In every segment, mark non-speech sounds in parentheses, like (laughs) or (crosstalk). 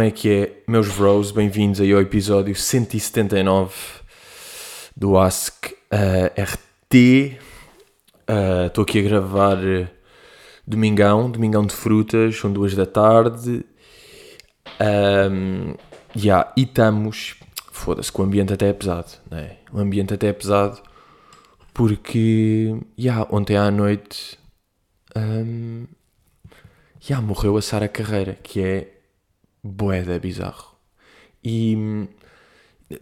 Como é que é, meus bros? Bem-vindos aí ao episódio 179 do Ask uh, RT. Estou uh, aqui a gravar uh, domingão, domingão de frutas, são duas da tarde. Um, yeah, e estamos. Foda-se, que o ambiente até é pesado, né? O ambiente até é pesado porque, yeah, ontem à noite. Um, yeah, morreu a Sara Carreira, que é boeda bizarro. E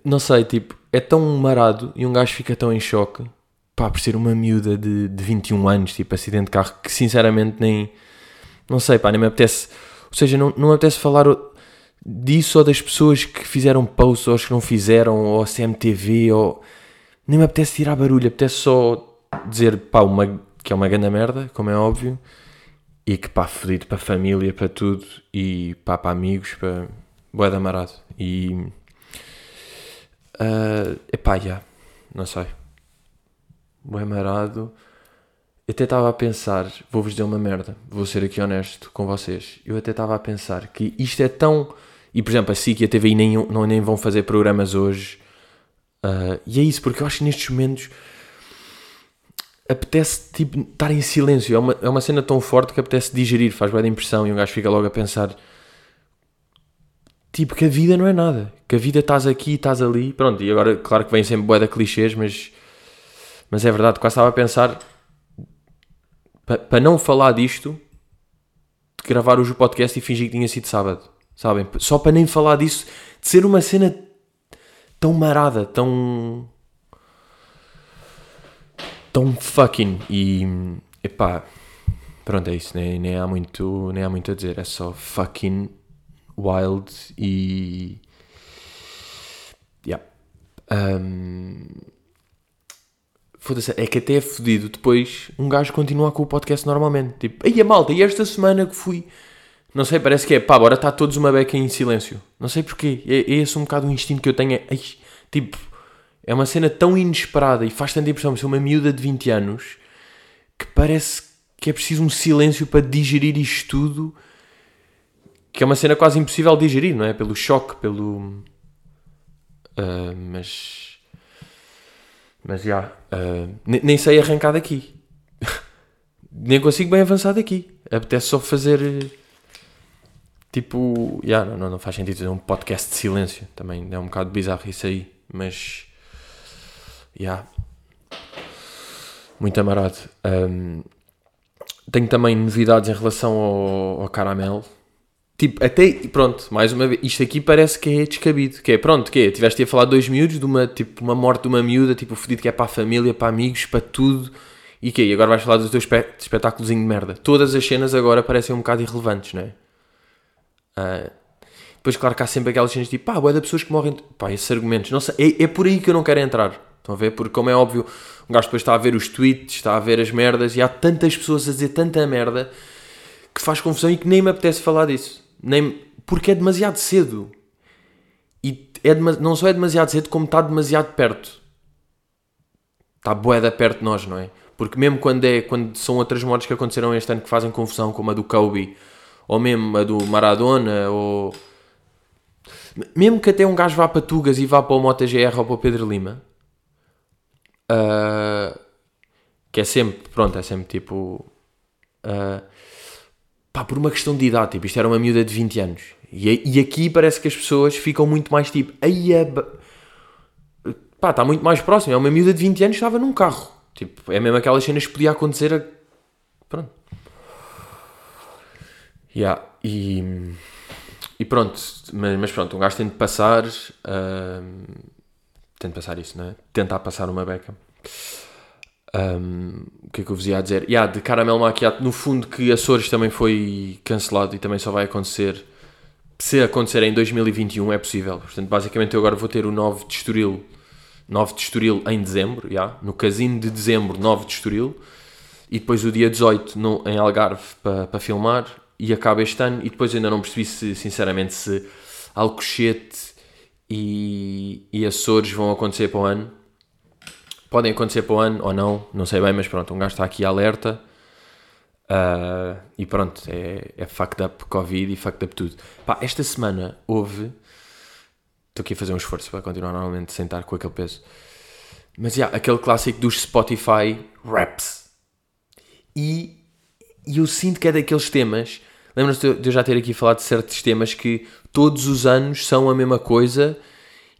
não sei, tipo, é tão marado e um gajo fica tão em choque pá, por ser uma miúda de, de 21 anos, tipo, acidente de carro, que sinceramente nem. Não sei, pá, nem me apetece. Ou seja, não, não me apetece falar disso ou das pessoas que fizeram posts ou as que não fizeram, ou a CMTV, ou. Nem me apetece tirar barulho, apetece só dizer, pá, uma, que é uma grande merda, como é óbvio, e que pá, fodido para a família, para tudo, e pá, para amigos, para. Boé da marado. E. Uh, epá, já. Yeah, não sei. Boé marado. Eu até estava a pensar, vou-vos dizer uma merda, vou ser aqui honesto com vocês. Eu até estava a pensar que isto é tão. E por exemplo, a SIC e a TVI nem, não, nem vão fazer programas hoje. Uh, e é isso, porque eu acho que nestes momentos apetece tipo, estar em silêncio. É uma, é uma cena tão forte que apetece digerir, faz de impressão e um gajo fica logo a pensar tipo que a vida não é nada. Que a vida estás aqui, estás ali. Pronto, e agora, claro que vem sempre boé de clichês, mas, mas é verdade. Quase estava a pensar para pa não falar disto, gravar hoje o podcast e fingir que tinha sido sábado. Sabem? Só para nem falar disso, de ser uma cena tão marada, tão tão fucking e epá, pronto é isso, nem, nem, há muito, nem há muito a dizer, é só fucking wild e yeah. Um, Foda-se, é que até é fodido depois um gajo continuar com o podcast normalmente. Tipo, aí a malta, e esta semana que fui. Não sei, parece que é pá, agora está todos uma beca em silêncio. Não sei porquê. É, é esse um bocado o instinto que eu tenho. É, tipo, é uma cena tão inesperada e faz tanta impressão ser uma miúda de 20 anos que parece que é preciso um silêncio para digerir isto tudo. Que é uma cena quase impossível de digerir, não é? Pelo choque, pelo. Uh, mas. Mas já. Yeah, uh, nem, sei arrancar daqui. (laughs) nem consigo bem avançar daqui. Apetece só fazer. Tipo. Yeah, não, não faz sentido fazer um podcast de silêncio. Também é um bocado bizarro isso aí. Mas Yeah. Muito amarado. Um, tenho também novidades em relação ao, ao caramelo. Tipo, até, pronto, mais uma vez, isto aqui parece que é descabido. Que é, pronto, que é, tiveste a falar de dois miúdos, de uma, tipo, uma morte de uma miúda, tipo, fodido que é para a família, para amigos, para tudo. E que E agora vais falar do teu espetáculos de merda. Todas as cenas agora parecem um bocado irrelevantes, não é? Uh, depois, claro que há sempre aquelas cenas tipo, pá, boé de pessoas que morrem. Pá, esses argumentos, não sei, é, é por aí que eu não quero entrar. Estão a ver? Porque, como é óbvio, um gajo depois está a ver os tweets, está a ver as merdas e há tantas pessoas a dizer tanta merda que faz confusão e que nem me apetece falar disso. Nem, porque é demasiado cedo. E é não só é demasiado cedo, como está demasiado perto. Está boeda perto de nós, não é? Porque mesmo quando, é, quando são outras mortes que aconteceram este ano que fazem confusão, como a do Kobe, ou mesmo a do Maradona, ou... Mesmo que até um gajo vá para Tugas e vá para o MotoGR ou para o Pedro Lima, Uh, que é sempre, pronto, é sempre tipo. Uh, pá, por uma questão de idade, tipo, isto era uma miúda de 20 anos. E, e aqui parece que as pessoas ficam muito mais tipo. Aí pá, está muito mais próximo. É uma miúda de 20 anos que estava num carro. Tipo, é mesmo aquelas cenas que podia acontecer. A... Pronto. Yeah, e, e pronto, mas, mas, pronto, um gajo tem de passar. Uh, tento passar isso, não é? Tentar passar uma beca. Um, o que é que eu vos ia dizer? Yeah, de caramelo maquiado, no fundo que Açores também foi cancelado e também só vai acontecer se acontecer em 2021 é possível. Portanto, basicamente eu agora vou ter o 9 de Estoril 9 de Estoril em dezembro, yeah, no casino de dezembro 9 de Estoril e depois o dia 18 no, em Algarve para pa filmar e acaba este ano e depois ainda não percebi se sinceramente se Alcochete e, e Açores vão acontecer para o ano. Podem acontecer para o ano ou não, não sei bem, mas pronto, um gajo está aqui alerta. Uh, e pronto, é, é fucked up Covid e fucked up tudo. Pá, esta semana houve. Estou aqui a fazer um esforço para continuar normalmente sentar com aquele peso. Mas yeah, aquele clássico dos Spotify Raps. E, e eu sinto que é daqueles temas. Lembram-se de eu já ter aqui falado de certos temas que todos os anos são a mesma coisa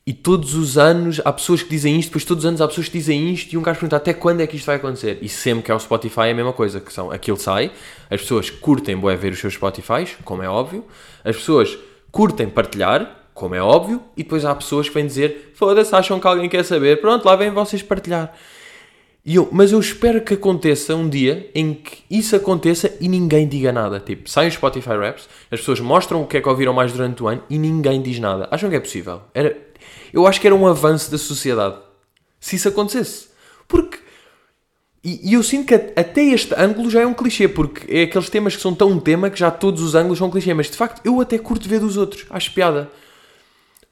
e todos os anos há pessoas que dizem isto, depois todos os anos há pessoas que dizem isto e um gajo pergunta até quando é que isto vai acontecer. E sempre que é o Spotify é a mesma coisa, que são aquilo sai, as pessoas curtem boé ver os seus Spotifys, como é óbvio, as pessoas curtem partilhar, como é óbvio, e depois há pessoas que vêm dizer foda-se, acham que alguém quer saber, pronto, lá vêm vocês partilhar. E eu, mas eu espero que aconteça um dia em que isso aconteça e ninguém diga nada. Tipo, saem os Spotify Raps, as pessoas mostram o que é que ouviram mais durante o ano e ninguém diz nada. Acham que é possível? Era, eu acho que era um avanço da sociedade. Se isso acontecesse. Porque. E, e, eu sinto que até este ângulo já é um clichê, porque é aqueles temas que são tão um tema que já todos os ângulos são clichê. Mas de facto, eu até curto ver dos outros. Acho piada.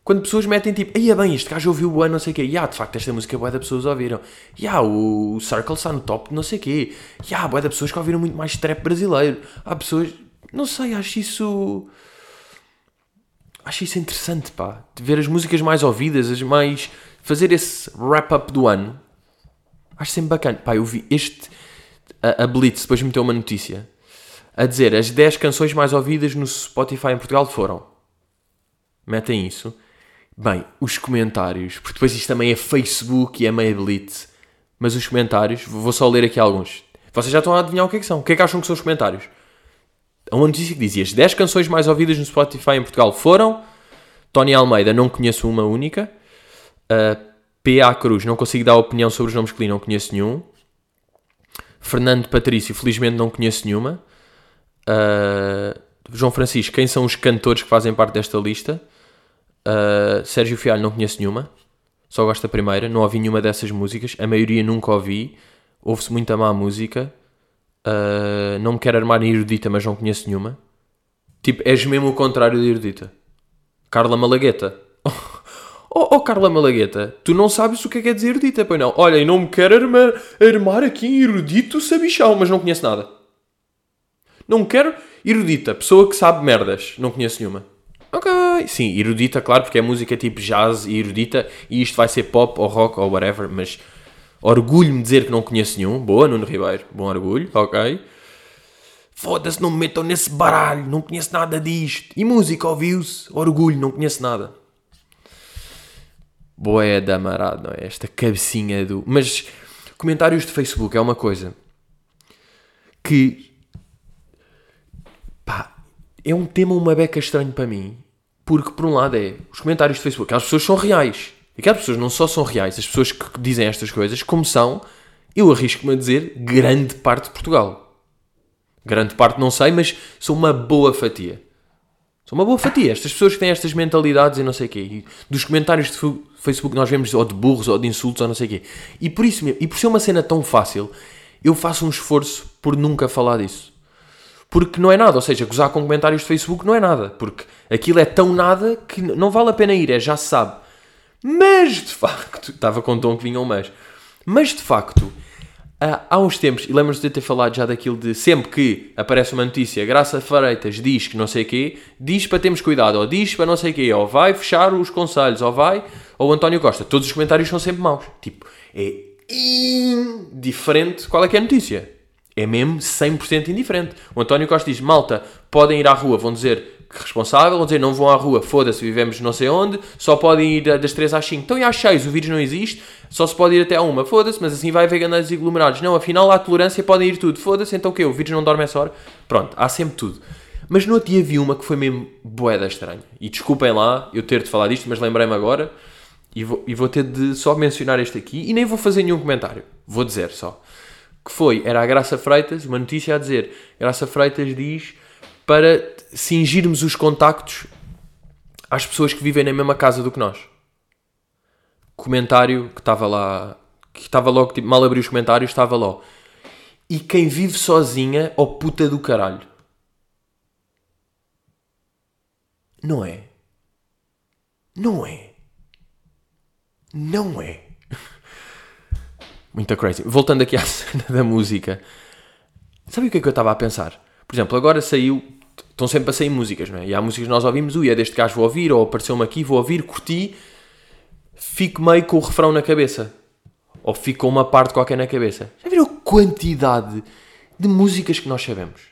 Quando pessoas metem tipo, aí é bem, este gajo ouviu o ano, não sei o quê. Ya, yeah, de facto, esta música boa da pessoas ouviram. Ya, yeah, o Circle está no top, não sei o quê. Ya, yeah, boa da pessoas que ouviram muito mais trap brasileiro. Há pessoas, não sei, acho isso acho isso interessante, pá. De ver as músicas mais ouvidas, as mais. fazer esse wrap-up do ano. Acho sempre bacana. Pá, eu vi este. A, a Blitz depois meteu uma notícia a dizer as 10 canções mais ouvidas no Spotify em Portugal foram. Metem isso. Bem, os comentários, porque depois isto também é Facebook e é meio Blitz. Mas os comentários, vou só ler aqui alguns. Vocês já estão a adivinhar o que é que são. O que é que acham que são os comentários? Há uma notícia que dizia as 10 canções mais ouvidas no Spotify em Portugal foram Tony Almeida, não conheço uma única. Uh, P.A. Cruz, não consigo dar opinião sobre os nomes que li, não conheço nenhum. Fernando Patrício, felizmente não conheço nenhuma. Uh, João Francisco, quem são os cantores que fazem parte desta lista? Uh, Sérgio Fialho, não conheço nenhuma. Só gosto da primeira, não ouvi nenhuma dessas músicas. A maioria nunca ouvi. Ouve-se muita má música. Uh, não me quero armar em erudita, mas não conheço nenhuma. Tipo, és mesmo o contrário de erudita. Carla Malagueta. (laughs) Oh, oh, Carla Malagueta, tu não sabes o que é que é dizer erudita, pois não? Olha, e não me quero armar, armar aqui em erudito sabichão, mas não conheço nada. Não quero erudita, pessoa que sabe merdas. Não conheço nenhuma. Ok, sim, erudita, claro, porque é música tipo jazz e erudita, e isto vai ser pop ou rock ou whatever, mas Orgulho-me dizer que não conheço nenhum. Boa, Nuno Ribeiro. Bom orgulho, ok. Foda-se, não me metam nesse baralho. Não conheço nada disto. E música, ouviu-se? Orgulho, não conheço nada. Boé da amarado, não é? Esta cabecinha do... Mas comentários de Facebook é uma coisa que... É um tema uma beca estranho para mim. Porque, por um lado, é... Os comentários de Facebook, as pessoas são reais e aquelas pessoas não só são reais, as pessoas que dizem estas coisas, como são, eu arrisco-me a dizer, grande parte de Portugal. Grande parte não sei, mas sou uma boa fatia. Sou uma boa fatia. Estas pessoas que têm estas mentalidades e não sei o quê. E dos comentários de Facebook nós vemos ou de burros ou de insultos ou não sei o quê. E por isso mesmo, e por ser uma cena tão fácil, eu faço um esforço por nunca falar disso. Porque não é nada, ou seja, gozar com comentários de Facebook não é nada. Porque aquilo é tão nada que não vale a pena ir, é já se sabe. Mas de facto, (laughs) estava com tom que vinha um mas. Mas de facto, há uns tempos, e lembro-me de ter falado já daquilo de sempre que aparece uma notícia, Graça Freitas diz que não sei o quê, diz para termos cuidado, ou diz para não sei o quê, ou vai fechar os conselhos, ou vai, ou António Costa. Todos os comentários são sempre maus. Tipo, é indiferente qual é que é a notícia. É mesmo 100% indiferente. O António Costa diz, malta, podem ir à rua, vão dizer responsável, vão dizer não vão à rua, foda-se, vivemos não sei onde, só podem ir das 3 às 5. Então e às 6 o vírus não existe, só se pode ir até à 1, foda-se, mas assim vai haver grandes aglomerados. Não, afinal há tolerância, podem ir tudo, foda-se, então o quê? O vírus não dorme essa hora? Pronto, há sempre tudo. Mas no outro dia vi uma que foi mesmo boeda estranha. E desculpem lá eu ter de falar disto, mas lembrei-me agora e vou, e vou ter de só mencionar este aqui e nem vou fazer nenhum comentário. Vou dizer só. Que foi, era a Graça Freitas, uma notícia a dizer, Graça Freitas diz para cingirmos os contactos às pessoas que vivem na mesma casa do que nós. Comentário que estava lá, que estava logo, tipo, mal abri os comentários, estava lá. E quem vive sozinha, ó oh puta do caralho. Não é? Não é? Não é? Muito crazy. Voltando aqui à (laughs) cena da música. Sabe o que é que eu estava a pensar? Por exemplo, agora saiu. Estão sempre a sair músicas, não é? E há músicas que nós ouvimos, ui, é deste gajo vou ouvir, ou apareceu-me aqui, vou ouvir, curti, fico meio com o refrão na cabeça. Ou fico com uma parte qualquer na cabeça. Já viram a quantidade de músicas que nós sabemos?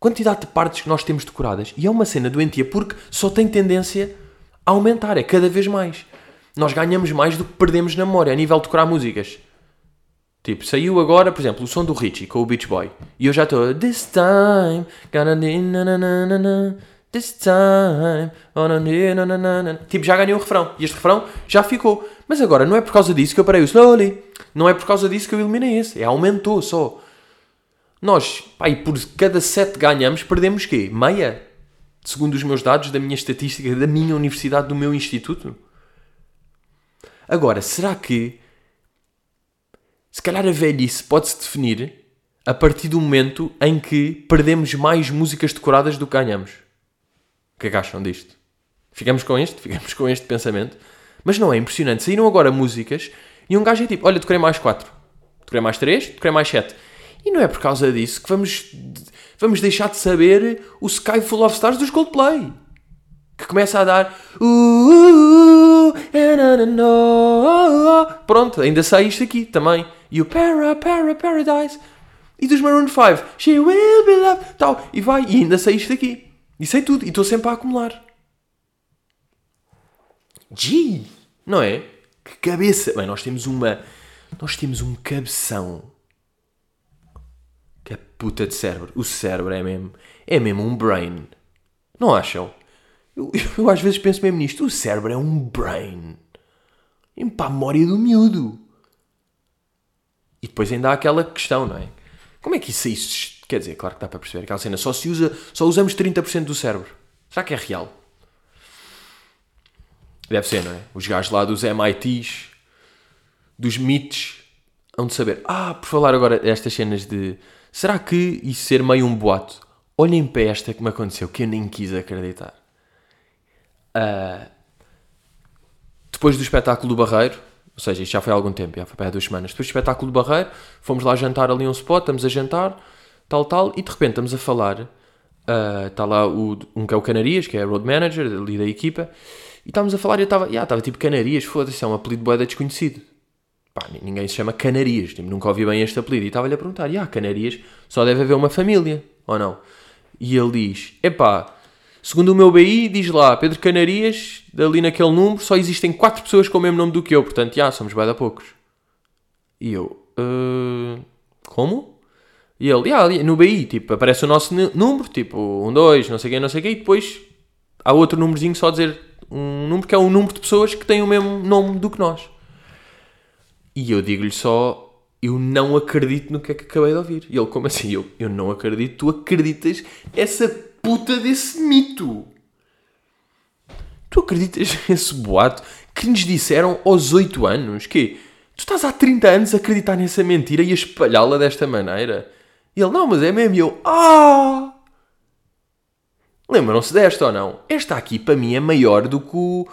Quantidade de partes que nós temos decoradas. E é uma cena doentia porque só tem tendência a aumentar, é cada vez mais. Nós ganhamos mais do que perdemos na memória a nível de decorar músicas. Tipo, saiu agora, por exemplo, o som do Richie com o Beach Boy. E eu já estou. This time, gonna This time, Tipo, já ganhei o refrão. E este refrão já ficou. Mas agora, não é por causa disso que eu parei o slowly. Não é por causa disso que eu eliminei esse. É aumentou só. Nós, e por cada set ganhamos, perdemos quê? Meia? Segundo os meus dados, da minha estatística, da minha universidade, do meu instituto. Agora, será que se calhar a velhice pode-se definir a partir do momento em que perdemos mais músicas decoradas do que ganhamos. O que é que acham disto? Ficamos com este? (laughs) Ficamos com este pensamento. Mas não é impressionante. Saíram agora músicas e um gajo é tipo: olha, decorei mais 4, decorei mais 3, decorei mais 7. E não é por causa disso que vamos, vamos deixar de saber o Sky Full of Stars dos Coldplay. Que começa a dar. Uh, uh, uh, Pronto, ainda sai isto aqui também e o Para, Para, Paradise. E dos Maroon 5, She will be loved, tal. E vai, e ainda sei isto aqui. E sei tudo, e estou sempre a acumular. Gee, não é? Que cabeça. Bem, nós temos uma. Nós temos um cabeção. Que puta de cérebro. O cérebro é mesmo. É mesmo um brain. Não acham? Eu, (laughs) eu, às vezes penso mesmo nisto. O cérebro é um brain. E para a memória do miúdo. E depois ainda há aquela questão, não é? Como é que isso, isso quer dizer? Claro que dá para perceber aquela cena. Só se usa, só usamos 30% do cérebro. Será que é real? Deve ser, não é? Os gajos lá dos MITs, dos MITs, hão de saber. Ah, por falar agora destas cenas de. Será que isso ser meio um boato? Olhem para esta que me aconteceu, que eu nem quis acreditar. Uh, depois do espetáculo do Barreiro, ou seja, isto já foi há algum tempo, já foi para duas semanas. Depois do espetáculo do Barreiro, fomos lá jantar ali um spot, estamos a jantar, tal, tal, e de repente estamos a falar. Uh, está lá o, um que é o Canarias, que é road manager ali da equipa, e estávamos a falar e eu estava, yeah, estava tipo Canarias, foda-se, é um apelido boeda desconhecido. Pá, ninguém se chama Canarias, tipo, nunca ouvi bem este apelido. E estava-lhe a perguntar, yeah, Canarias, só deve haver uma família, ou não? E ele diz, epá, Segundo o meu BI, diz lá, Pedro Canarias, ali naquele número, só existem 4 pessoas com o mesmo nome do que eu, portanto, já, somos bem da poucos. E eu, uh, como? E ele, já, ali no BI, tipo, aparece o nosso número, tipo, 1, 2, não sei quem, não sei quem, e depois há outro númerozinho só dizer um número que é o número de pessoas que têm o mesmo nome do que nós. E eu digo-lhe só, eu não acredito no que é que acabei de ouvir. E ele, como assim? Eu, eu não acredito, tu acreditas essa puta desse mito. Tu acreditas (laughs) nesse boato que nos disseram aos 8 anos? Que tu estás há 30 anos a acreditar nessa mentira e a espalhá-la desta maneira? E ele, não, mas é mesmo. Eu, ah! Lembram-se desta ou não? Esta aqui para mim é maior do que o,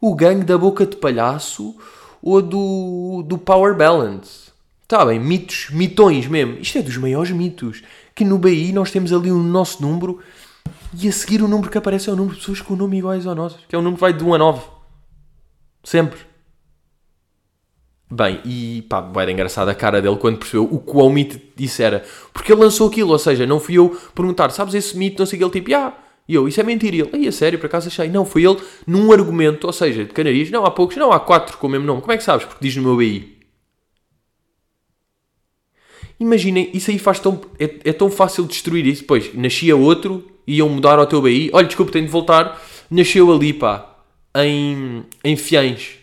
o gangue da boca de palhaço ou do, do Power Balance. Está bem, mitos, mitões mesmo. Isto é dos maiores mitos. Que no BI nós temos ali o nosso número e a seguir o número que aparece é o número de pessoas com o nome iguais ao nosso. Que é o número que vai de 1 a 9. Sempre. Bem, e pá, vai engraçada a cara dele quando percebeu o quão mito disse era. Porque ele lançou aquilo, ou seja, não fui eu perguntar, sabes esse mito, não sei o que, ele tipo, ah, e eu, isso é mentira. E ele, aí, a sério, por acaso achei. Não, foi ele num argumento, ou seja, de canarias, não, há poucos, não, há quatro com o mesmo nome. Como é que sabes? Porque diz no meu BI. Imaginem, isso aí faz tão. É, é tão fácil destruir isso. Pois, nascia outro iam mudar ao teu BI. Olha, desculpa, tenho de voltar. Nasceu ali, pá, em, em Fiães.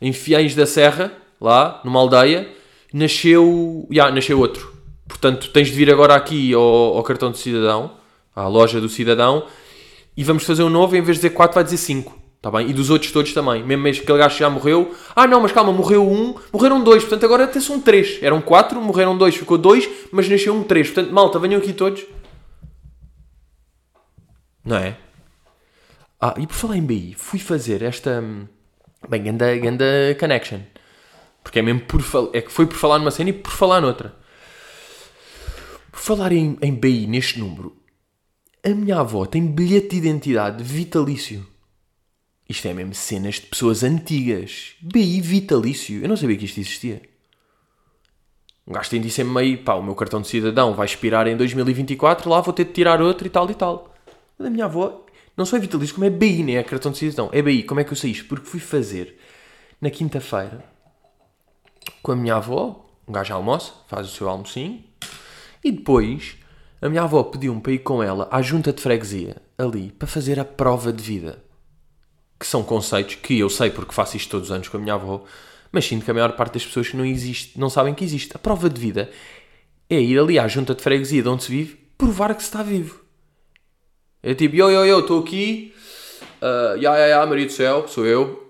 Em Fiães da Serra, lá, numa aldeia. Nasceu. Já, yeah, nasceu outro. Portanto, tens de vir agora aqui ao, ao cartão do cidadão, à loja do cidadão, e vamos fazer um novo, em vez de dizer 4, vai dizer 5. Tá bem? E dos outros todos também. Mesmo que aquele gajo já morreu. Ah, não, mas calma, morreu um, morreram dois. Portanto, agora até são três. Eram quatro, morreram dois, ficou dois, mas nasceu um três. Portanto, malta, venham aqui todos. Não é? Ah, e por falar em BI, fui fazer esta. Hum, bem, ganda, ganda connection. Porque é mesmo por É que foi por falar numa cena e por falar noutra. Por falar em, em BI neste número, a minha avó tem bilhete de identidade vitalício. Isto é mesmo cenas de pessoas antigas. BI vitalício. Eu não sabia que isto existia. Um gajo tem de ser meio, pá, o meu cartão de cidadão vai expirar em 2024, lá vou ter de tirar outro e tal e tal. A minha avó, não só é vitalício, como é BI, nem é cartão de cidadão. É BI. Como é que eu sei isto? Porque fui fazer na quinta-feira com a minha avó, um gajo almoça, faz o seu almocinho, e depois a minha avó pediu-me para ir com ela à junta de freguesia, ali, para fazer a prova de vida. Que são conceitos que eu sei porque faço isto todos os anos com a minha avó, mas sinto que a maior parte das pessoas não, existe, não sabem que existe. A prova de vida é ir ali à junta de freguesia de onde se vive, provar que se está vivo. É tipo, yo, yo, yo, estou aqui, uh, ya, ya, ya, Maria do Céu, sou eu,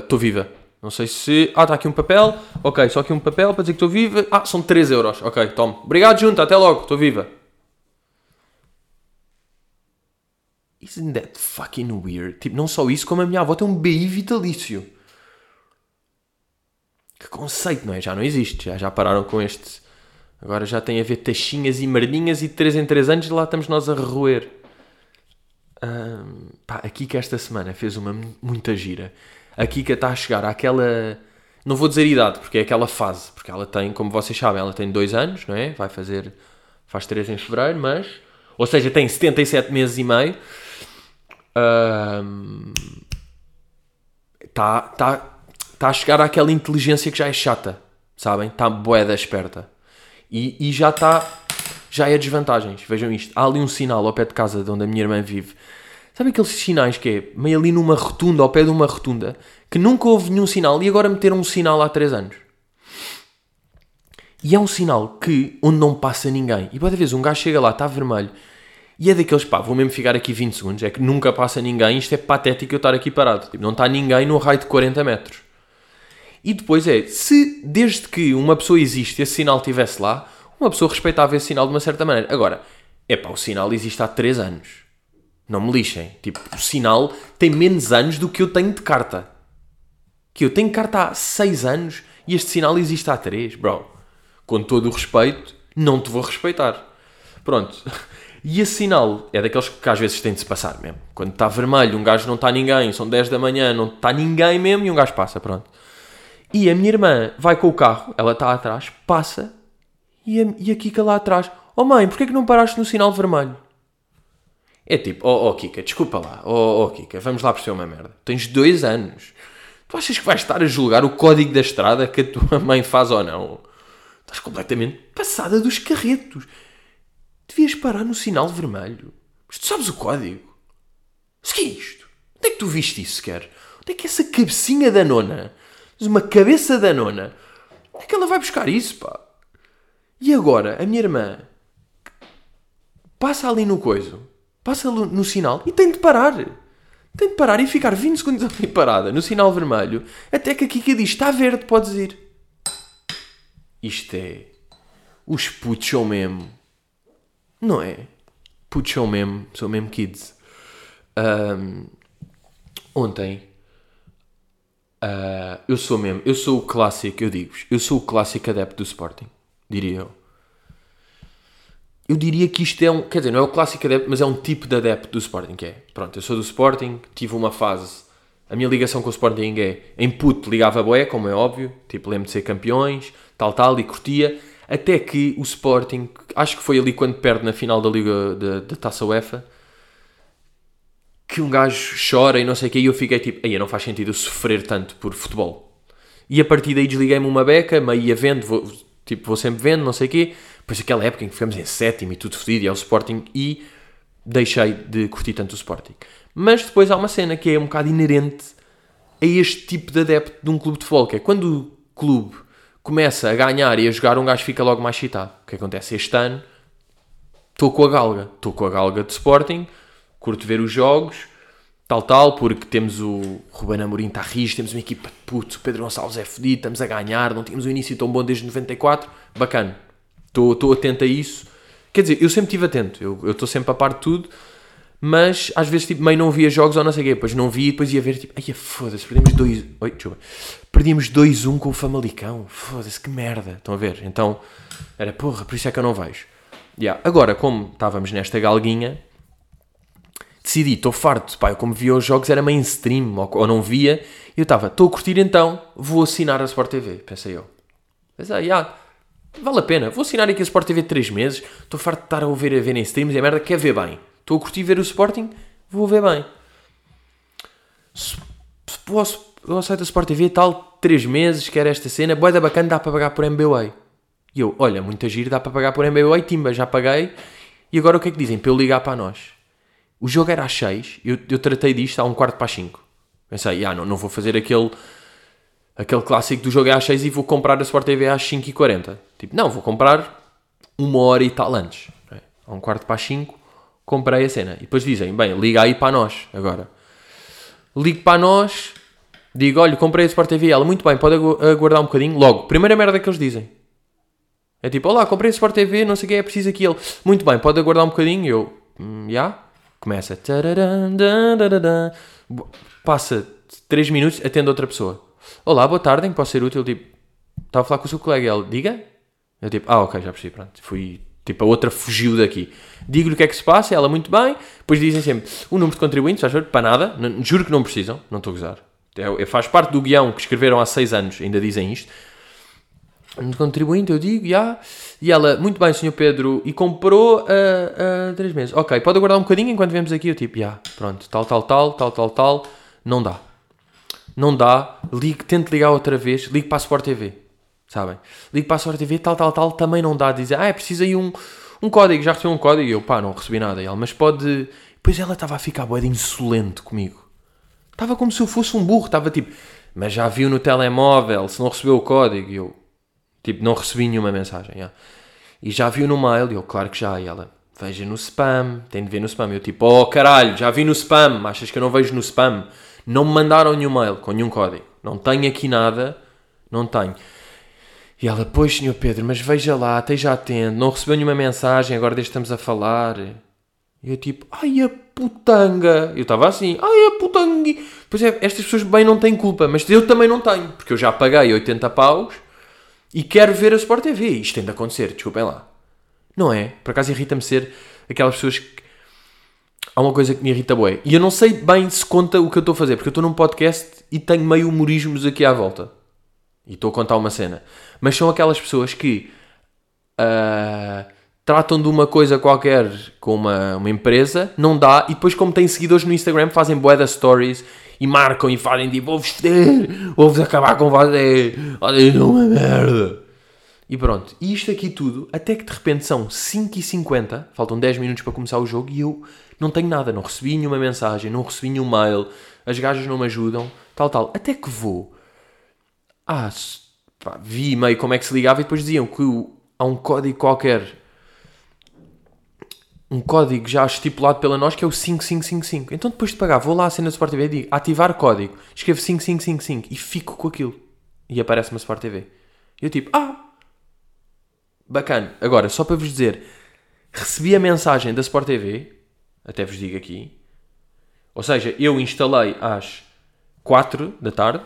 estou uh, viva. Não sei se. Ah, está aqui um papel. Ok, só aqui um papel para dizer que estou viva. Ah, são 3 euros. Ok, toma. Obrigado, junta. Até logo. Estou viva. Isn't that fucking weird? Tipo, não só isso, como a minha avó tem um BI vitalício. Que conceito, não é? Já não existe. Já, já pararam com este. Agora já tem a ver taxinhas e merdinhas e de 3 em 3 anos lá estamos nós a roer. Um, pá, aqui que esta semana fez uma muita gira a Kika está a chegar àquela. Não vou dizer idade, porque é aquela fase. Porque ela tem, como vocês sabem, ela tem dois anos, não é? Vai fazer. Faz três em fevereiro, mas. Ou seja, tem 77 meses e meio. Está um, tá, tá a chegar àquela inteligência que já é chata, sabem? Está boeda esperta. E, e já está. Já é desvantagens. Vejam isto. Há ali um sinal ao pé de casa de onde a minha irmã vive Sabe aqueles sinais que é meio ali numa rotunda, ao pé de uma rotunda, que nunca houve nenhum sinal e agora meteram um sinal há 3 anos? E é um sinal que, onde não passa ninguém. E pode vez um gajo chega lá, está vermelho, e é daqueles, pá, vou mesmo ficar aqui 20 segundos, é que nunca passa ninguém, isto é patético eu estar aqui parado. Tipo, não está ninguém no raio de 40 metros. E depois é, se desde que uma pessoa existe, esse sinal estivesse lá, uma pessoa respeitava esse sinal de uma certa maneira. Agora, é pá, o sinal existe há 3 anos. Não me lixem. Tipo, o sinal tem menos anos do que eu tenho de carta. Que eu tenho carta há 6 anos e este sinal existe há 3. Bro, com todo o respeito, não te vou respeitar. Pronto. E esse sinal é daqueles que às vezes tem de se passar mesmo. Quando está vermelho, um gajo não está ninguém, são 10 da manhã, não está ninguém mesmo e um gajo passa, pronto. E a minha irmã vai com o carro, ela está atrás, passa e a, e a Kika lá atrás. Oh mãe, porquê que não paraste no sinal vermelho? É tipo, oh, oh Kika, desculpa lá, oh, oh Kika, vamos lá perceber uma merda. Tens dois anos. Tu achas que vais estar a julgar o código da estrada que a tua mãe faz ou não? Estás completamente passada dos carretos. Devias parar no sinal vermelho. Mas tu sabes o código. Mas que é isto? Onde é que tu viste isso sequer? Onde é que essa cabecinha da nona, uma cabeça da nona, onde é que ela vai buscar isso, pá? E agora, a minha irmã passa ali no coiso passa no sinal e tem de parar. Tem de parar e ficar 20 segundos (laughs) ali parada no sinal vermelho até que a Kika diz: está verde, podes ir. Isto é. Os putos são mesmo. Não é? Putos são mesmo. São mesmo kids. Um, ontem. Uh, eu sou mesmo. Eu sou o clássico, eu digo-vos. Eu sou o clássico adepto do Sporting. Diria eu eu diria que isto é um. Quer dizer, não é o clássico adepto, mas é um tipo de adepto do Sporting. Que é, pronto, eu sou do Sporting, tive uma fase. A minha ligação com o Sporting é em puto ligava a boé, como é óbvio, tipo, lembro de ser campeões, tal, tal, e curtia. Até que o Sporting, acho que foi ali quando perde na final da Liga da Taça UEFA, que um gajo chora e não sei o que, e eu fiquei tipo, aí não faz sentido eu sofrer tanto por futebol. E a partir daí desliguei-me uma beca, meio ia vendo, vou, tipo, vou sempre vendo, não sei o quê depois aquela época em que ficamos em sétimo e tudo fodido e é o Sporting e deixei de curtir tanto o Sporting. Mas depois há uma cena que é um bocado inerente a este tipo de adepto de um clube de futebol, que é quando o clube começa a ganhar e a jogar, um gajo fica logo mais excitado. O que acontece este ano? Estou com a galga. Estou com a galga de Sporting, curto ver os jogos, tal, tal, porque temos o Ruben Amorim está rijo, temos uma equipa de putos, o Pedro Gonçalves é fodido, estamos a ganhar, não tínhamos um início tão bom desde 94, bacana. Estou atento a isso. Quer dizer, eu sempre estive atento, eu estou sempre a par de tudo, mas às vezes tipo, meio não via jogos ou não sei o quê, depois não vi e depois ia ver tipo, ai foda-se, perdemos 2 Oi, desculpa. Perdíamos 2-1 com o Famalicão, foda-se, que merda. Estão a ver? Então, era porra, por isso é que eu não vejo. Yeah. Agora, como estávamos nesta galguinha, decidi, estou farto, pá, eu como via os jogos era mainstream, ou, ou não via, e eu estava, estou a curtir então, vou assinar a Sport TV, pensei eu. Pensei, yeah, vale a pena, vou assinar aqui a Sport TV 3 meses, estou farto de estar a ouvir a ver em streams a merda quer ver bem. Estou a curtir ver o Sporting, vou ver bem. Posso, eu aceito a Sport TV tal, 3 meses, quero esta cena, boa da bacana, dá para pagar por MBWay. E eu, olha, muita giro, dá para pagar por MBWay, timba, já paguei. E agora o que é que dizem? Para eu ligar para nós. O jogo era às 6, eu, eu tratei disto a um quarto para as 5. Pensei, ah, não, não vou fazer aquele, aquele clássico do jogo é às 6 e vou comprar a Sport TV às 5h40. Tipo, não, vou comprar uma hora e tal antes. É, a um quarto para as 5, comprei a cena. E depois dizem, bem, liga aí para nós agora. Ligo para nós, digo, olha, comprei a Sport TV. Ela, muito bem, pode aguardar um bocadinho. Logo, primeira merda que eles dizem. É tipo, olá, comprei a Sport TV, não sei o que é preciso aqui. Ele, muito bem, pode aguardar um bocadinho. Eu, hum, já? Começa. Passa 3 minutos, atende outra pessoa. Olá, boa tarde, em que posso ser útil? Tipo, estava a falar com o seu colega. Ele, diga? Eu tipo, ah, ok, já percebi, pronto. Fui, tipo, a outra fugiu daqui. Digo-lhe o que é que se passa, ela muito bem. Depois dizem sempre, o número de contribuintes, já para nada. Não, juro que não precisam, não estou a gozar. É, é, faz parte do guião que escreveram há 6 anos, ainda dizem isto de contribuinte, eu digo, já. E ela, muito bem, senhor Pedro, e comprou a uh, uh, três meses. Ok, pode aguardar um bocadinho enquanto vemos aqui. Eu tipo, já, pronto, tal, tal, tal, tal, tal, tal. Não dá. Não dá. Ligue, tente ligar outra vez. Ligue para a Sport TV. Sabem? Ligue para a Sport TV, tal, tal, tal. Também não dá. Dizer, ah, é preciso aí um, um código. Já recebi um código. E eu, pá, não recebi nada. E ela, mas pode. Depois ela estava a ficar boa insolente comigo. Estava como se eu fosse um burro. Estava tipo, mas já viu no telemóvel se não recebeu o código. E eu, Tipo, não recebi nenhuma mensagem. Yeah. E já viu no mail? E eu, claro que já. E ela, veja no spam. Tem de ver no spam. Eu, tipo, oh caralho, já vi no spam. Achas que eu não vejo no spam? Não me mandaram nenhum mail com nenhum código. Não tenho aqui nada. Não tenho. E ela, pois, senhor Pedro, mas veja lá, esteja atento. Não recebeu nenhuma mensagem agora desde estamos a falar. E eu, tipo, ai a putanga. Eu estava assim, ai a putanga. Pois é, estas pessoas bem não têm culpa, mas eu também não tenho. Porque eu já paguei 80 paus e quero ver a Sport TV. Isto tem de acontecer, desculpem lá. Não é? Por acaso irrita-me ser aquelas pessoas que. Há uma coisa que me irrita bué. E eu não sei bem se conta o que eu estou a fazer, porque eu estou num podcast e tenho meio humorismos aqui à volta. E estou a contar uma cena. Mas são aquelas pessoas que uh, tratam de uma coisa qualquer com uma, uma empresa, não dá, e depois, como têm seguidores no Instagram, fazem bué das stories e marcam e fazem tipo, vou-vos foder, vou-vos acabar com vocês, olha, uma merda. E pronto, e isto aqui tudo, até que de repente são 5h50, faltam 10 minutos para começar o jogo e eu não tenho nada, não recebi nenhuma mensagem, não recebi nenhum mail, as gajas não me ajudam, tal, tal. Até que vou. Ah, pá, vi meio como é que se ligava e depois diziam que há um código qualquer um código já estipulado pela nós que é o 5555. Então depois de pagar, vou lá à cena do Sport TV e digo ativar código, escrevo 5555 e fico com aquilo. E aparece-me a Sport TV. E eu tipo, ah, bacana. Agora, só para vos dizer, recebi a mensagem da Sport TV, até vos digo aqui, ou seja, eu instalei às 4 da tarde,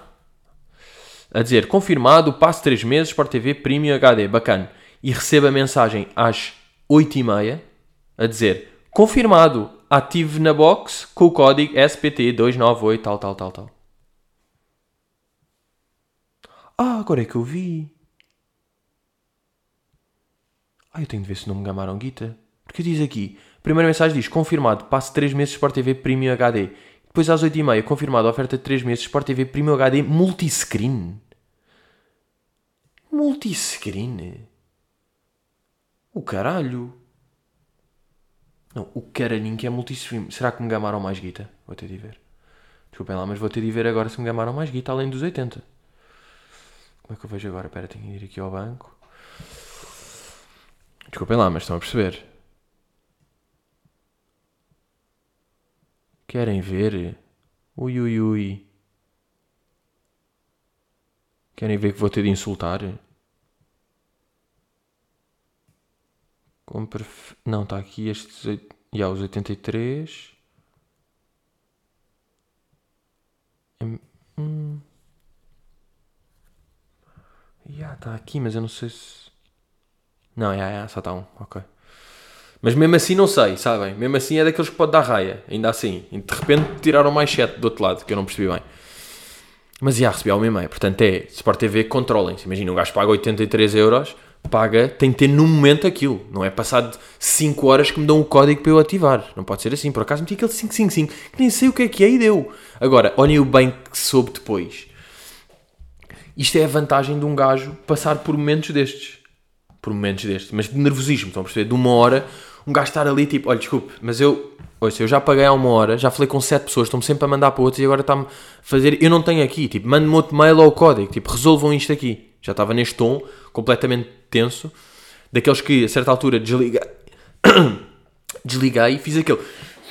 a dizer, confirmado, passo 3 meses, Sport TV Premium HD, bacana. E recebo a mensagem às 8 e meia, a dizer confirmado, ative na box com o código SPT298 tal, tal, tal, tal. Ah, agora é que eu vi. Ah, eu tenho de ver se não me gamaram guita. Porque diz aqui, primeira mensagem diz, confirmado, passe 3 meses Sport TV Premium HD. Depois às 8h30, confirmado, oferta de 3 meses Sport TV Premium HD multiscreen. Multiscreen? O caralho. Não, o caralhinho que é multistream. Será que me gamaram mais guita? Vou ter de ver. Desculpem lá, mas vou ter de ver agora se me gamaram mais guita além dos 80. Como é que eu vejo agora? Espera, tenho de ir aqui ao banco. Desculpem lá, mas estão a perceber. Querem ver? Ui, ui, ui. Querem ver que vou ter de insultar? Não, está aqui estes. Yeah, os 83. Hum. Yeah, está aqui, mas eu não sei se. Não, yeah, yeah, só está um. Ok. Mas mesmo assim não sei, sabem? Mesmo assim é daqueles que pode dar raia, ainda assim. E de repente tiraram mais 7 do outro lado, que eu não percebi bem. Mas já recebi ao mesmo meio. Portanto é, Sport TV, controlem-se. Imagina, um gajo paga 83 euros, paga, tem que ter no momento aquilo. Não é passado 5 horas que me dão o código para eu ativar. Não pode ser assim. Por acaso meti aquele 555, que nem sei o que é que é e deu. Agora, olhem o bem que soube depois. Isto é a vantagem de um gajo passar por momentos destes. Por momentos destes. Mas de nervosismo, estão a perceber? De uma hora, um gajo estar ali tipo, olha, desculpe, mas eu, ouça, eu já paguei há uma hora, já falei com sete pessoas, estão-me sempre a mandar para outros e agora está-me a fazer, eu não tenho aqui, tipo, mande-me outro mail ou o código, tipo, resolvam isto aqui. Já estava neste tom, completamente tenso, daqueles que a certa altura desliguei, (coughs) desliguei e fiz aquele,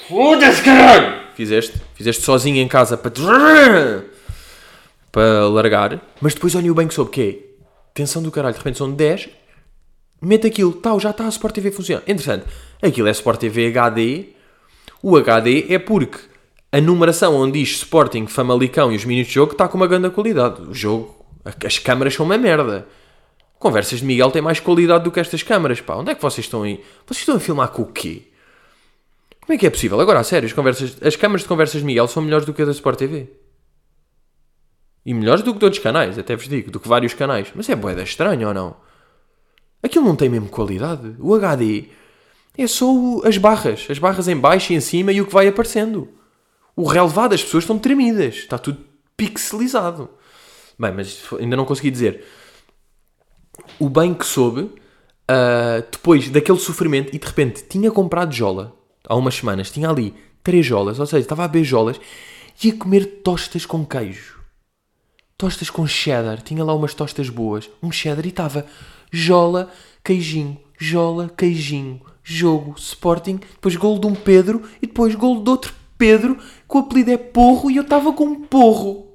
foda-se caralho! Fizeste, fizeste sozinho em casa para para largar, mas depois olhem o que soube que é tensão do caralho, de repente são 10, mete aquilo, tal, já está a Sport TV a funcionar. Interessante, aquilo é Sport TV HD, o HD é porque a numeração onde diz Sporting, Famalicão e os minutos de jogo está com uma grande qualidade. O jogo, as câmaras são uma merda. Conversas de Miguel têm mais qualidade do que estas câmaras, pá. Onde é que vocês estão aí? Vocês estão a filmar com o quê? Como é que é possível? Agora, a sério, as, conversas, as câmaras de conversas de Miguel são melhores do que a da Sport TV. E melhores do que de outros canais, até vos digo, do que vários canais. Mas é boeda estranho ou não? Aquilo não tem mesmo qualidade. O HD é só as barras. As barras em baixo e em cima e o que vai aparecendo. O relevado, as pessoas estão tremidas. Está tudo pixelizado. Bem, mas ainda não consegui dizer. O bem que soube, uh, depois daquele sofrimento, e de repente tinha comprado jola, há umas semanas, tinha ali três jolas, ou seja, estava a beber jolas, e a comer tostas com queijo. Tostas com cheddar, tinha lá umas tostas boas, um cheddar, e estava Jola, queijinho, Jola, queijinho, jogo, Sporting, depois gol de um Pedro e depois gol de outro Pedro, que o apelido é Porro e eu estava com um Porro.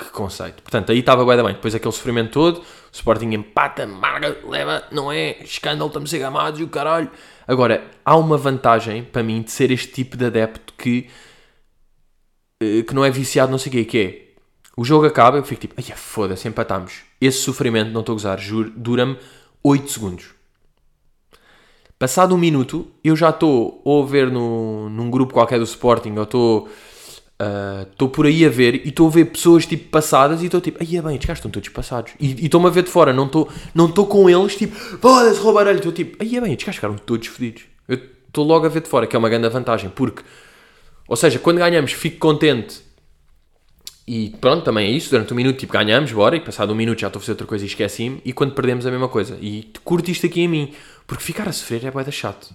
Que conceito. Portanto, aí estava bem, bem. Depois aquele sofrimento todo, o Sporting empata, marga, leva, não é? Escândalo, estamos gamados e o caralho. Agora, há uma vantagem para mim de ser este tipo de adepto que, eh, que não é viciado, não sei o quê, que é o jogo acaba, eu fico tipo, ai foda-se, empatamos. Esse sofrimento, não estou a gozar, juro, dura-me 8 segundos. Passado um minuto, eu já estou ou a ver no, num grupo qualquer do Sporting, ou estou uh, por aí a ver e estou a ver pessoas tipo passadas e estou tipo, ai é bem, estes gajos estão todos passados. E estou-me a ver de fora, não estou não com eles tipo, foda-se, roubarelho. Estou tipo, ai é bem, estes gajos ficaram todos fodidos. Eu estou logo a ver de fora, que é uma grande vantagem, porque, ou seja, quando ganhamos, fico contente e pronto, também é isso. Durante um minuto, tipo, ganhamos, bora. E passado um minuto já estou a fazer outra coisa e esqueci-me. E quando perdemos, a mesma coisa. E curto isto aqui em mim. Porque ficar a sofrer é da chato.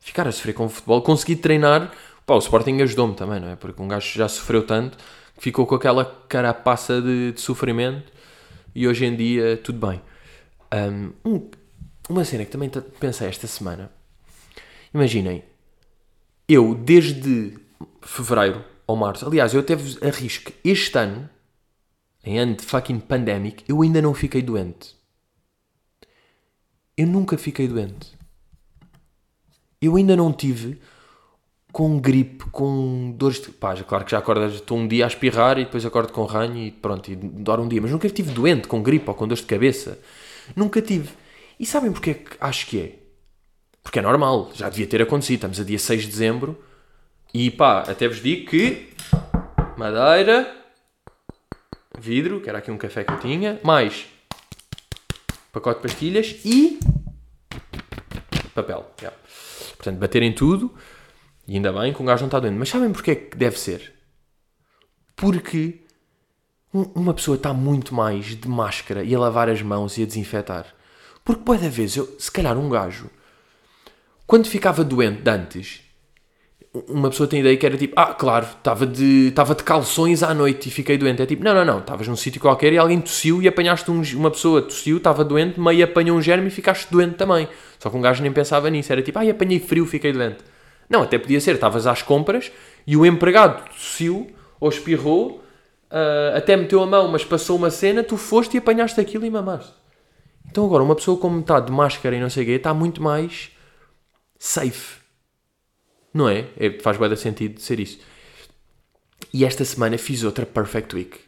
Ficar a sofrer com o futebol. Consegui treinar. Pá, o Sporting ajudou-me também, não é? Porque um gajo já sofreu tanto que ficou com aquela carapaça de, de sofrimento. E hoje em dia, tudo bem. Um, uma cena que também pensei esta semana. Imaginem. Eu, desde fevereiro ou março. Aliás, eu até arrisco, este ano, em ano de fucking pandemic, eu ainda não fiquei doente. Eu nunca fiquei doente. Eu ainda não tive com gripe, com dores de. Pá, claro que já acordo, estou um dia a espirrar e depois acordo com ranho e pronto, e doro um dia. Mas nunca estive doente com gripe ou com dores de cabeça. Nunca tive. E sabem porque é que acho que é? Porque é normal, já devia ter acontecido. Estamos a dia 6 de dezembro e pá, até vos digo que madeira, vidro, que era aqui um café que eu tinha, mais pacote de pastilhas e papel. Yeah. Portanto, baterem tudo e ainda bem que um gajo não está doendo. Mas sabem porquê que deve ser? Porque uma pessoa está muito mais de máscara e a lavar as mãos e a desinfetar. Porque pode vezes, eu, se calhar um gajo, quando ficava doente de antes, uma pessoa tem ideia que era tipo, ah, claro, estava de, estava de calções à noite e fiquei doente. É tipo, não, não, não, estavas num sítio qualquer e alguém tossiu e apanhaste um, uma pessoa, tossiu, estava doente, meio apanhou um germe e ficaste doente também. Só que um gajo nem pensava nisso, era tipo, ah, apanhei frio, fiquei doente. Não, até podia ser, estavas às compras e o empregado tossiu ou espirrou, uh, até meteu a mão, mas passou uma cena, tu foste e apanhaste aquilo e mamaste. Então agora, uma pessoa como está de máscara e não sei o quê, está muito mais safe não é? é faz bem sentido ser isso. E esta semana fiz outra Perfect Week.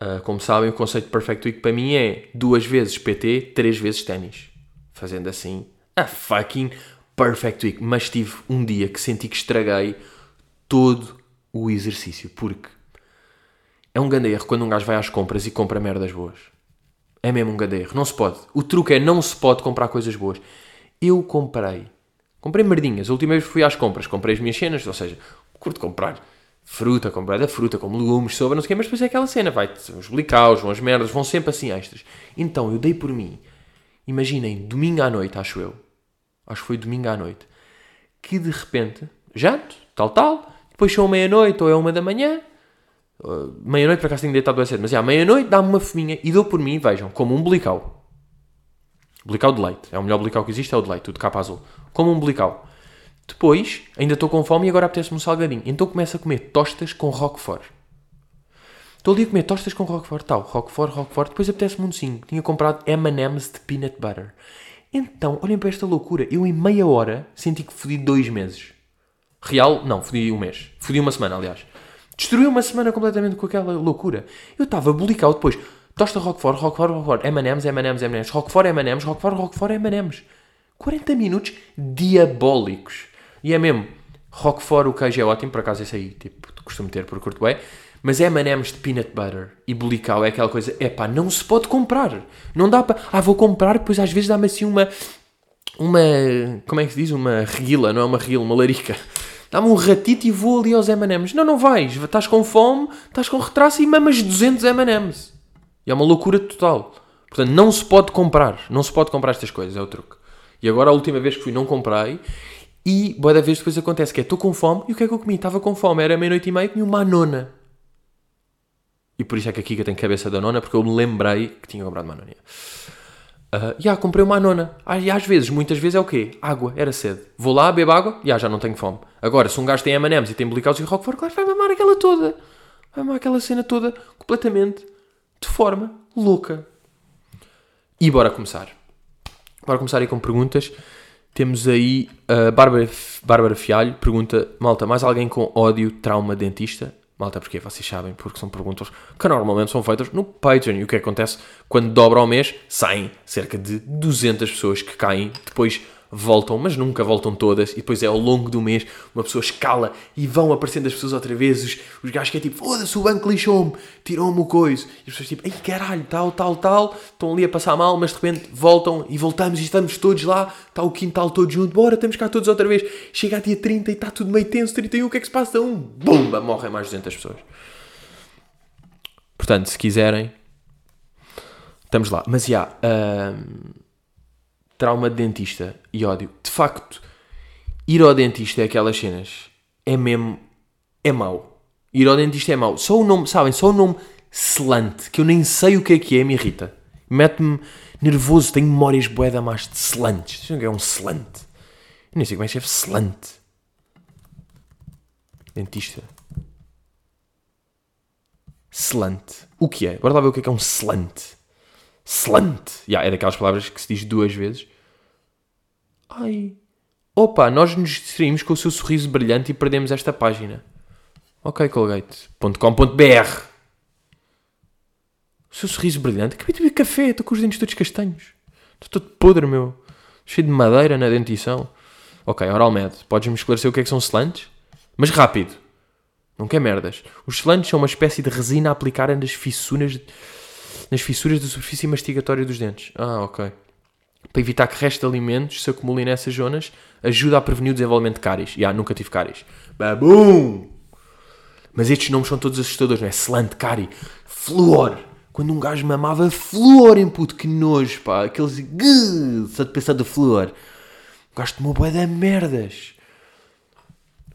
Uh, como sabem, o conceito de Perfect Week para mim é duas vezes PT, três vezes ténis. fazendo assim, a fucking perfect week. Mas tive um dia que senti que estraguei todo o exercício, porque é um grande erro quando um gajo vai às compras e compra merdas boas. É mesmo um grande erro. Não se pode. O truque é não se pode comprar coisas boas. Eu comprei. Comprei merdinhas. A última vez fui às compras. Comprei as minhas cenas. Ou seja, curto comprar fruta, comprar da fruta, como legumes, sopa, não sei o quê. Mas depois é aquela cena. Vai, os blicaus, vão as merdas, vão sempre assim extras. Então, eu dei por mim. Imaginem, domingo à noite, acho eu. Acho que foi domingo à noite. Que de repente, janto, tal, tal. Depois são meia-noite ou é uma da manhã Uh, meia-noite, para acaso tenho deitado bem cedo, mas já, meia-noite dá-me uma fominha e dou por mim, vejam, como um blical. Blical de leite. É o melhor blical que existe, é o de leite, o de capa azul. Como um blical. Depois, ainda estou com fome e agora apetece-me um salgadinho. Então começo a comer tostas com roquefort. Estou ali a comer tostas com roquefort, tal, roquefort, roquefort. Depois apetece-me um docinho. Tinha comprado M&M's de peanut butter. Então, olhem para esta loucura. Eu em meia hora senti que fodi dois meses. Real, não, fodi um mês. Fodi uma semana, aliás. Destruiu uma semana completamente com aquela loucura. Eu estava bulicado depois. Tosta Roquefort, Roquefort, Roquefort, M&M's, M&M's, M&M's, Roquefort, M&M's, Roquefort, Roquefort, M&M's. 40 minutos diabólicos. E é mesmo, Roquefort, o queijo é ótimo, por acaso esse aí, tipo, costumo ter por curto bem. Mas M&M's de peanut butter e bulical é aquela coisa, é pá, não se pode comprar. Não dá para, ah, vou comprar, depois às vezes dá-me assim uma, uma, como é que se diz? Uma reguila, não é uma reguila, uma larica dá-me um ratito e vou ali aos M&M's. Não, não vais. Estás com fome, estás com retraso e mamas 200 M&M's. E é uma loucura total. Portanto, não se pode comprar. Não se pode comprar estas coisas, é o truque. E agora, a última vez que fui, não comprei. E, boa da vez, depois acontece que é, estou com fome. E o que é que eu comi? Estava com fome. Era meia-noite e meia, comi uma nona. E por isso é que a Kika tem cabeça da nona, porque eu me lembrei que tinha comprado uma nona. Uh, já, comprei uma nona. Ah, e às vezes, muitas vezes é o quê? Água, era sede. Vou lá, bebo água, já, já não tenho fome. Agora, se um gajo tem M&M's e tem blicaus e Roquefort, claro, vai mamar aquela toda. Vai mamar aquela cena toda completamente de forma louca. E bora começar. Bora começar aí com perguntas. Temos aí a Bárbara, Bárbara Fialho, pergunta, malta, mais alguém com ódio, trauma, dentista? Malta, porque vocês sabem, porque são perguntas que normalmente são feitas no Patreon. E o que acontece quando dobra ao mês? Saem cerca de 200 pessoas que caem, depois voltam, mas nunca voltam todas, e depois é ao longo do mês uma pessoa escala e vão aparecendo as pessoas outra vez, os, os gajos que é tipo, foda-se, o banco lixou-me, tirou-me o coiso, e as pessoas tipo, ai caralho, tal, tal, tal, estão ali a passar mal, mas de repente voltam e voltamos e estamos todos lá, está o quintal todo junto, bora, estamos cá todos outra vez, chega a dia 30 e está tudo meio tenso, 31, o que é que se passa? Um, bomba, morrem mais de 200 pessoas. Portanto, se quiserem, estamos lá. Mas já, yeah, trauma de dentista e ódio. De facto, ir ao dentista é aquelas cenas. É mesmo. É mau. Ir ao dentista é mau. Só o nome, sabem? Só o nome selante, que eu nem sei o que é que é, me irrita. Mete-me nervoso. Tenho memórias boeda mais de selantes. Não é um selante. Eu nem sei como é que chama selante. Dentista. Selante. O que é? Bora lá ver o que é que é um selante. Slant. Yeah, é daquelas palavras que se diz duas vezes. Ai. Opa, nós nos distraímos com o seu sorriso brilhante e perdemos esta página. Ok, colgate.com.br O seu sorriso brilhante? Acabei de beber café, estou com os dentes todos castanhos. Estou todo podre, meu. Cheio de madeira na dentição. Ok, Oralmed, podes-me esclarecer o que é que são slants? Mas rápido. Não quer merdas. Os slants são uma espécie de resina a aplicar nas fissuras nas fissuras da superfície mastigatória dos dentes. Ah, ok. Para evitar que restos de alimentos se acumulem nessas zonas, ajuda a prevenir o desenvolvimento de cáries. Já, nunca tive cáries. Babum! Mas estes nomes são todos assustadores, não é? Slant, cárie, flúor. Quando um gajo mamava flúor em puto, que nojo, pá. Aqueles... Só de pensar do flúor. Um gajo tomou bué de merdas.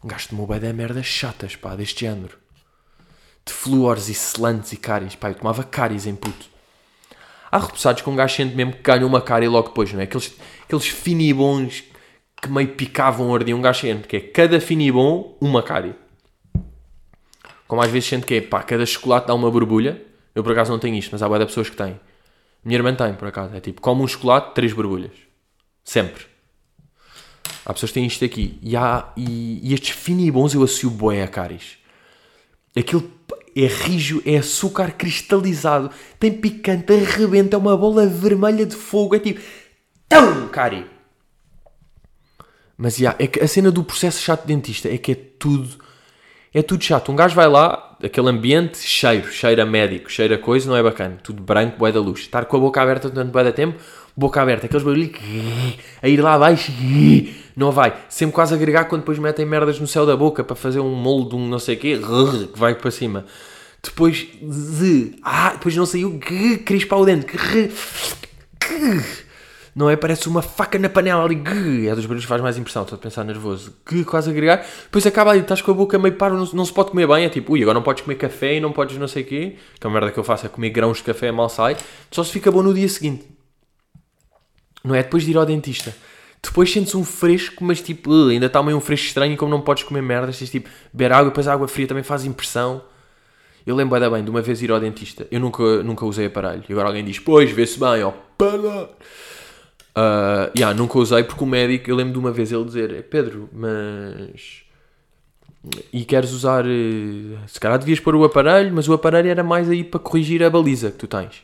Um gajo tomou bué de merdas chatas, pá, deste género de fluores e selantes e cáries. Pá, eu tomava cáries em puto. Há repousados com um gajo sente mesmo que ganham uma cárie logo depois, não é? Aqueles, aqueles finibons que meio picavam ardiam um gajo sente que é cada finibom uma cárie. Como às vezes sente que é, pá, cada chocolate dá uma borbulha. Eu por acaso não tenho isto, mas há várias pessoas que têm. Minha irmã tem, por acaso. É tipo, come um chocolate, três borbulhas. Sempre. Há pessoas que têm isto aqui. E, há, e, e estes finibons eu associo boé a cáries. Aquilo é rijo, é açúcar cristalizado, tem picante, arrebenta, é uma bola vermelha de fogo, é tipo. Não, cari! Mas, yeah, é que a cena do processo chato de dentista é que é tudo... É tudo chato. Um gajo vai lá, aquele ambiente, cheiro, cheira médico, cheira coisa, não é bacana. Tudo branco, boé da luz. Estar com a boca aberta durante boé da tempo, boca aberta, aqueles barulhos a ir lá abaixo, não vai. Sempre quase agregar quando depois metem merdas no céu da boca para fazer um molde de um não sei o quê, que vai para cima. Depois de. Ah, depois não saiu. Crispar o dente. Não é? Parece uma faca na panela ali. É dos barulhos que faz mais impressão. Estou a pensar nervoso. Quase agregar. Depois acaba ali. Estás com a boca meio paro. Não, não, se pode comer bem. É tipo, ui, agora não podes comer café e não podes não sei o quê. Que a merda que eu faço é comer grãos de café mal sai. Só se fica bom no dia seguinte. Não é? Depois de ir ao dentista. Depois sentes um fresco, mas tipo, uh, ainda está meio um fresco estranho. E como não podes comer merdas, tens tipo, beber água. Depois a água fria também faz impressão. Eu lembro ainda bem de uma vez ir ao dentista. Eu nunca, nunca usei aparelho. E agora alguém diz, pois, vê-se bem, ó, para. Uh, yeah, nunca usei porque o médico, eu lembro de uma vez ele dizer, Pedro, mas. E queres usar. Eh, se calhar devias pôr o aparelho, mas o aparelho era mais aí para corrigir a baliza que tu tens.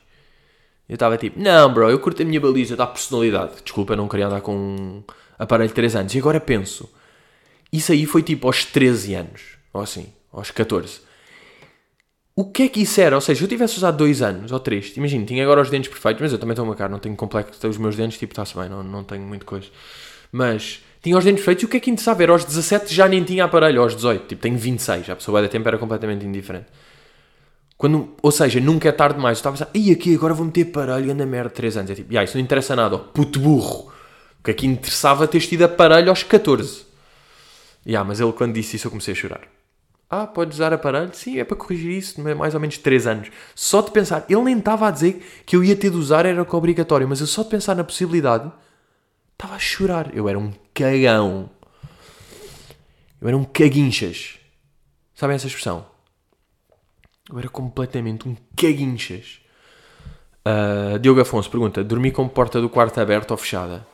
Eu estava tipo, não, bro, eu curto a minha baliza, dá personalidade. Desculpa, não queria andar com um aparelho de 3 anos. E agora penso, isso aí foi tipo aos 13 anos, ou assim, aos 14. O que é que isso era? Ou seja, eu tivesse usado dois anos ou três, imagina, tinha agora os dentes perfeitos, mas eu também estou uma cara, não tenho complexo, os meus dentes, tipo, está-se bem, não, não tenho muita coisa. Mas tinha os dentes perfeitos e o que é que interessava? Era aos 17 já nem tinha aparelho, aos 18, tipo, tenho 26, a pessoa da tempo era completamente indiferente. Quando, ou seja, nunca é tarde demais. Eu estava a pensar, e aqui agora vou meter aparelho, anda merda, 3 anos. É tipo, yeah, isso não interessa nada, ó, puto burro. O que é que interessava ter tido aparelho aos 14. Yeah, mas ele quando disse isso eu comecei a chorar. Ah, pode usar aparelho? Sim, é para corrigir isso, é mais ou menos 3 anos. Só de pensar, ele nem estava a dizer que eu ia ter de usar, era obrigatório, mas eu só de pensar na possibilidade, estava a chorar. Eu era um cagão. Eu era um caguinchas. Sabem essa expressão? Eu era completamente um caguinchas. Uh, Diogo Afonso pergunta: dormi com porta do quarto aberta ou fechada?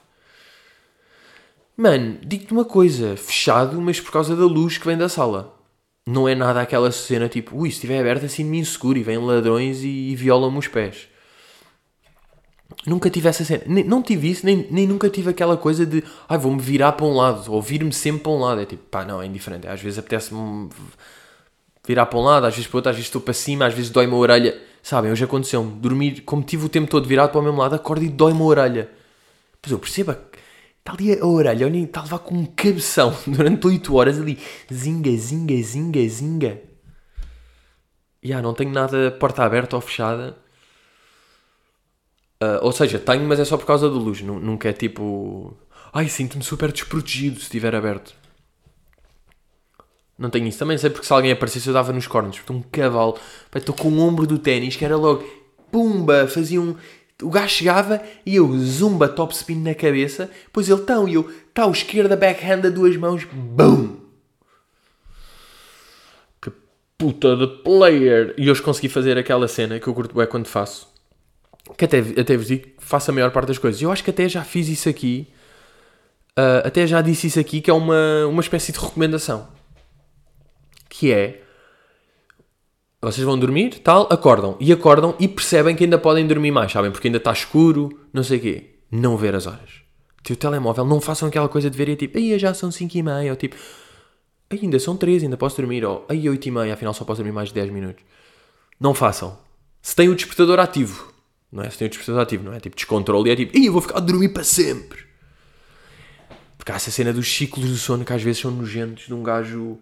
Mano, digo-te uma coisa: fechado, mas por causa da luz que vem da sala não é nada aquela cena tipo, ui, se estiver aberto assim me inseguro e vêm ladrões e, e violam-me os pés. Nunca tive essa cena, nem, não tive isso, nem, nem nunca tive aquela coisa de, ai, vou-me virar para um lado, ou vir-me sempre para um lado. É tipo, pá, não, é indiferente. Às vezes apetece-me virar para um lado, às vezes para outro, às vezes estou para cima, às vezes dói-me a orelha. Sabem, hoje aconteceu-me, dormir, como tive o tempo todo virado para o mesmo lado, acordo e dói-me a orelha. Pois eu percebo Está ali a orelha, olhem, está a levar com um cabeção (laughs) durante 8 horas ali. Zinga, zinga, zinga, zinga. E yeah, não tenho nada porta aberta ou fechada. Uh, ou seja, tenho, mas é só por causa da luz. Nunca é tipo. Ai, sinto-me super desprotegido se estiver aberto. Não tenho isso. Também sei porque se alguém aparecesse eu dava nos cornos. Porque um cavalo. Estou com o ombro do ténis que era logo. Pumba! Fazia um. O gajo chegava e eu zumba top spin na cabeça, pois ele tão e eu tal esquerda backhand a duas mãos, BUM! Que puta de player! E hoje consegui fazer aquela cena que eu curto bem quando faço. Que até, até vos digo que faço a maior parte das coisas. Eu acho que até já fiz isso aqui. Uh, até já disse isso aqui, que é uma, uma espécie de recomendação. Que é vocês vão dormir, tal, acordam. E acordam e percebem que ainda podem dormir mais, sabem? Porque ainda está escuro, não sei o quê. Não ver as horas. O telemóvel, não façam aquela coisa de ver e tipo, aí já são 5 e meia, ou tipo, ainda são 3, ainda posso dormir, ou aí 8 e meia, afinal só posso dormir mais de 10 minutos. Não façam. Se tem o despertador ativo, não é? Se tem o despertador ativo, não é? Tipo, descontrole e é tipo, eu vou ficar a dormir para sempre. Porque há essa cena dos ciclos do sono que às vezes são nojentos de um gajo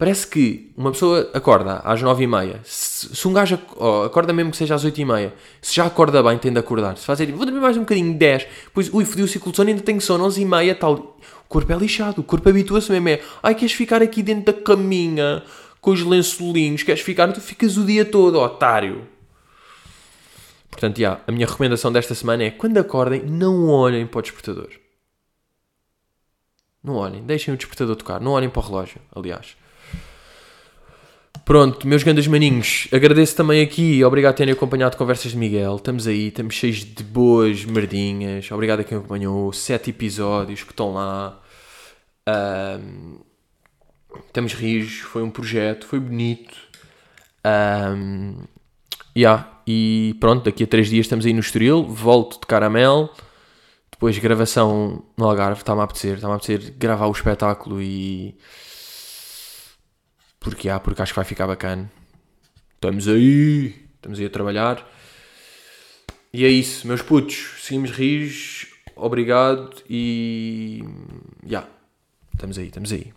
Parece que uma pessoa acorda às 9h30. Se, se um gajo acorda mesmo que seja às 8h30, se já acorda bem, tem de acordar. Se fazer, vou dormir mais um bocadinho, 10. Pois, ui, fodi o ciclo de sono, ainda tenho sono, 11h30, tal. O corpo é lixado, o corpo habitua-se mesmo. É, ai, queres ficar aqui dentro da caminha com os lençolinhos, queres ficar? Tu ficas o dia todo, otário. Portanto, a minha recomendação desta semana é quando acordem, não olhem para o despertador. Não olhem, deixem o despertador tocar, não olhem para o relógio, aliás. Pronto, meus grandes maninhos, agradeço também aqui, obrigado por terem acompanhado Conversas de Miguel. Estamos aí, estamos cheios de boas merdinhas. Obrigado a quem acompanhou, sete episódios que estão lá. Um, estamos rios, foi um projeto, foi bonito. Um, yeah, e pronto, daqui a três dias estamos aí no Estoril, volto de caramelo. depois gravação no Algarve, está-me a apetecer, está-me a apetecer gravar o espetáculo e. Porque há, porque acho que vai ficar bacana. Estamos aí, estamos aí a trabalhar. E é isso, meus putos, seguimos rios, obrigado e. Já, yeah, estamos aí, estamos aí.